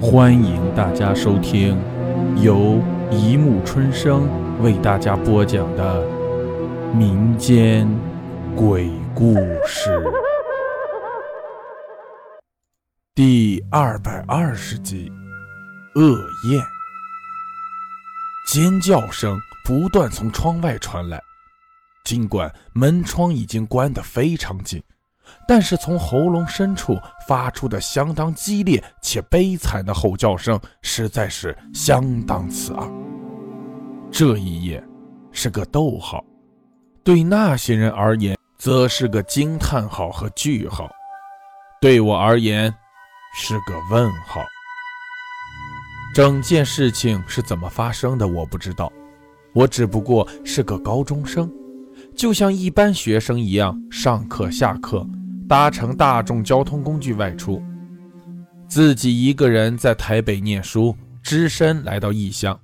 欢迎大家收听由一木春生为大家播讲的民间鬼故事第二百二十集《恶宴》。尖叫声不断从窗外传来，尽管门窗已经关得非常紧。但是从喉咙深处发出的相当激烈且悲惨的吼叫声，实在是相当刺耳。这一夜是个逗号，对那些人而言，则是个惊叹号和句号；对我而言，是个问号。整件事情是怎么发生的，我不知道，我只不过是个高中生，就像一般学生一样上课下课。搭乘大众交通工具外出，自己一个人在台北念书，只身来到异乡，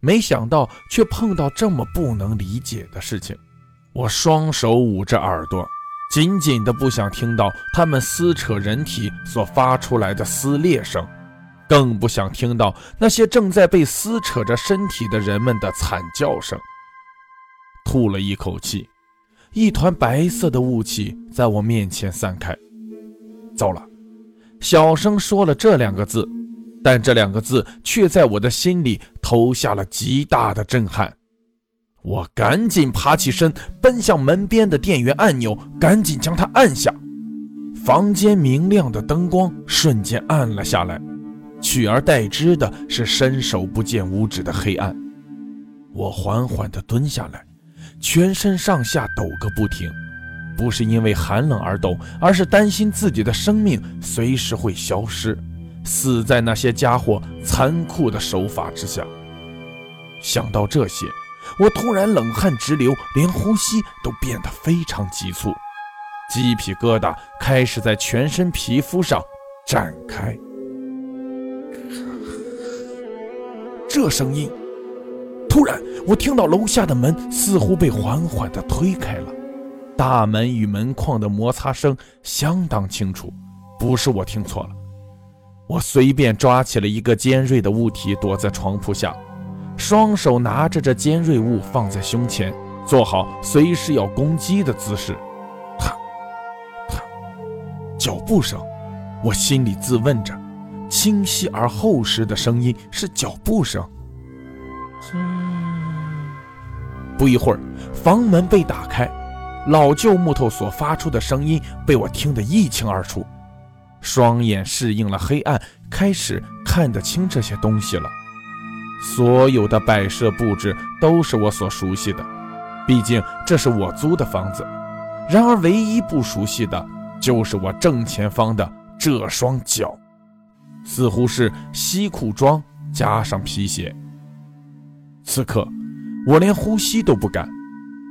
没想到却碰到这么不能理解的事情。我双手捂着耳朵，紧紧的不想听到他们撕扯人体所发出来的撕裂声，更不想听到那些正在被撕扯着身体的人们的惨叫声。吐了一口气。一团白色的雾气在我面前散开。糟了，小声说了这两个字，但这两个字却在我的心里投下了极大的震撼。我赶紧爬起身，奔向门边的电源按钮，赶紧将它按下。房间明亮的灯光瞬间暗了下来，取而代之的是伸手不见五指的黑暗。我缓缓地蹲下来。全身上下抖个不停，不是因为寒冷而抖，而是担心自己的生命随时会消失，死在那些家伙残酷的手法之下。想到这些，我突然冷汗直流，连呼吸都变得非常急促，鸡皮疙瘩开始在全身皮肤上展开。这声音。突然，我听到楼下的门似乎被缓缓地推开了，大门与门框的摩擦声相当清楚，不是我听错了。我随便抓起了一个尖锐的物体，躲在床铺下，双手拿着这尖锐物放在胸前，做好随时要攻击的姿势。踏，踏，脚步声，我心里自问着，清晰而厚实的声音是脚步声。不一会儿，房门被打开，老旧木头所发出的声音被我听得一清二楚。双眼适应了黑暗，开始看得清这些东西了。所有的摆设布置都是我所熟悉的，毕竟这是我租的房子。然而，唯一不熟悉的就是我正前方的这双脚，似乎是西裤装加上皮鞋。此刻。我连呼吸都不敢，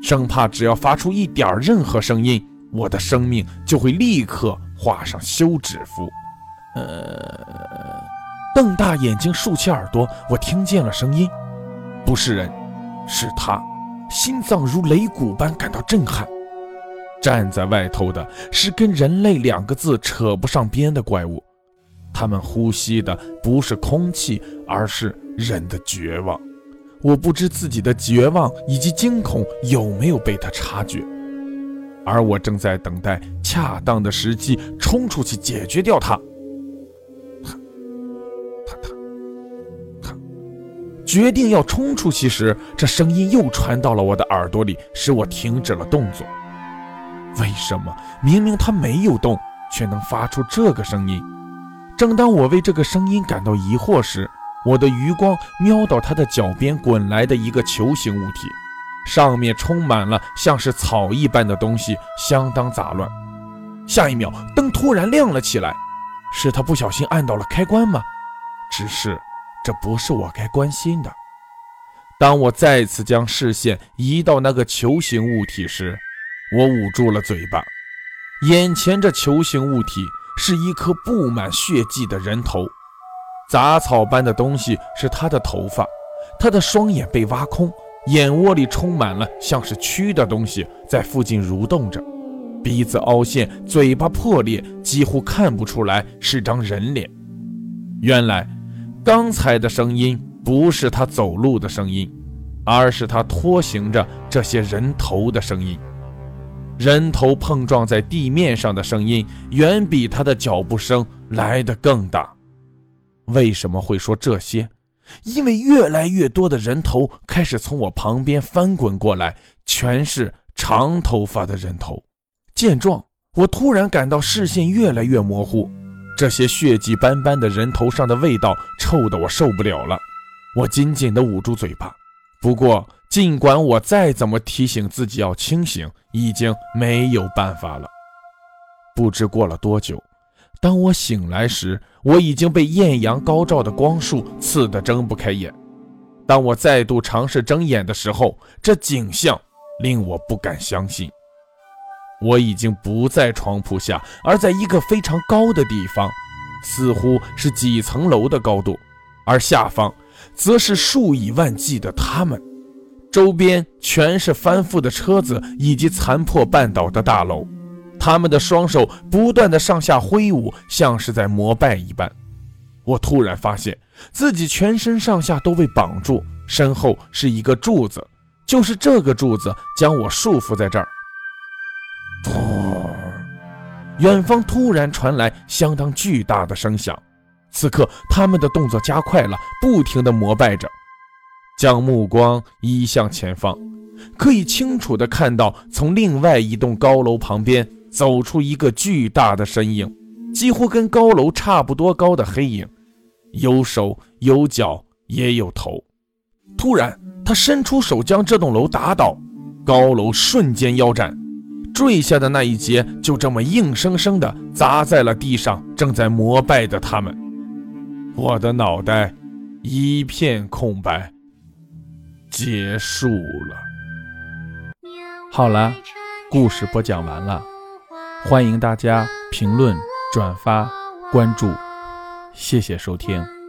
生怕只要发出一点任何声音，我的生命就会立刻画上休止符。呃，瞪大眼睛，竖起耳朵，我听见了声音，不是人，是他，心脏如擂鼓般感到震撼。站在外头的是跟人类两个字扯不上边的怪物，他们呼吸的不是空气，而是人的绝望。我不知自己的绝望以及惊恐有没有被他察觉，而我正在等待恰当的时机冲出去解决掉他。他，他，他，他，决定要冲出去时，这声音又传到了我的耳朵里，使我停止了动作。为什么明明他没有动，却能发出这个声音？正当我为这个声音感到疑惑时，我的余光瞄到他的脚边滚来的一个球形物体，上面充满了像是草一般的东西，相当杂乱。下一秒，灯突然亮了起来，是他不小心按到了开关吗？只是这不是我该关心的。当我再次将视线移到那个球形物体时，我捂住了嘴巴。眼前这球形物体是一颗布满血迹的人头。杂草般的东西是他的头发，他的双眼被挖空，眼窝里充满了像是蛆的东西在附近蠕动着，鼻子凹陷，嘴巴破裂，几乎看不出来是张人脸。原来刚才的声音不是他走路的声音，而是他拖行着这些人头的声音。人头碰撞在地面上的声音，远比他的脚步声来得更大。为什么会说这些？因为越来越多的人头开始从我旁边翻滚过来，全是长头发的人头。见状，我突然感到视线越来越模糊。这些血迹斑斑的人头上的味道臭得我受不了了。我紧紧地捂住嘴巴。不过，尽管我再怎么提醒自己要清醒，已经没有办法了。不知过了多久。当我醒来时，我已经被艳阳高照的光束刺得睁不开眼。当我再度尝试睁眼的时候，这景象令我不敢相信。我已经不在床铺下，而在一个非常高的地方，似乎是几层楼的高度，而下方则是数以万计的他们，周边全是翻覆的车子以及残破半倒的大楼。他们的双手不断的上下挥舞，像是在膜拜一般。我突然发现自己全身上下都被绑住，身后是一个柱子，就是这个柱子将我束缚在这儿。远方突然传来相当巨大的声响，此刻他们的动作加快了，不停的膜拜着，将目光移向前方，可以清楚的看到从另外一栋高楼旁边。走出一个巨大的身影，几乎跟高楼差不多高的黑影，有手有脚也有头。突然，他伸出手将这栋楼打倒，高楼瞬间腰斩，坠下的那一截就这么硬生生的砸在了地上正在膜拜的他们。我的脑袋一片空白，结束了。好了，故事播讲完了。欢迎大家评论、转发、关注，谢谢收听。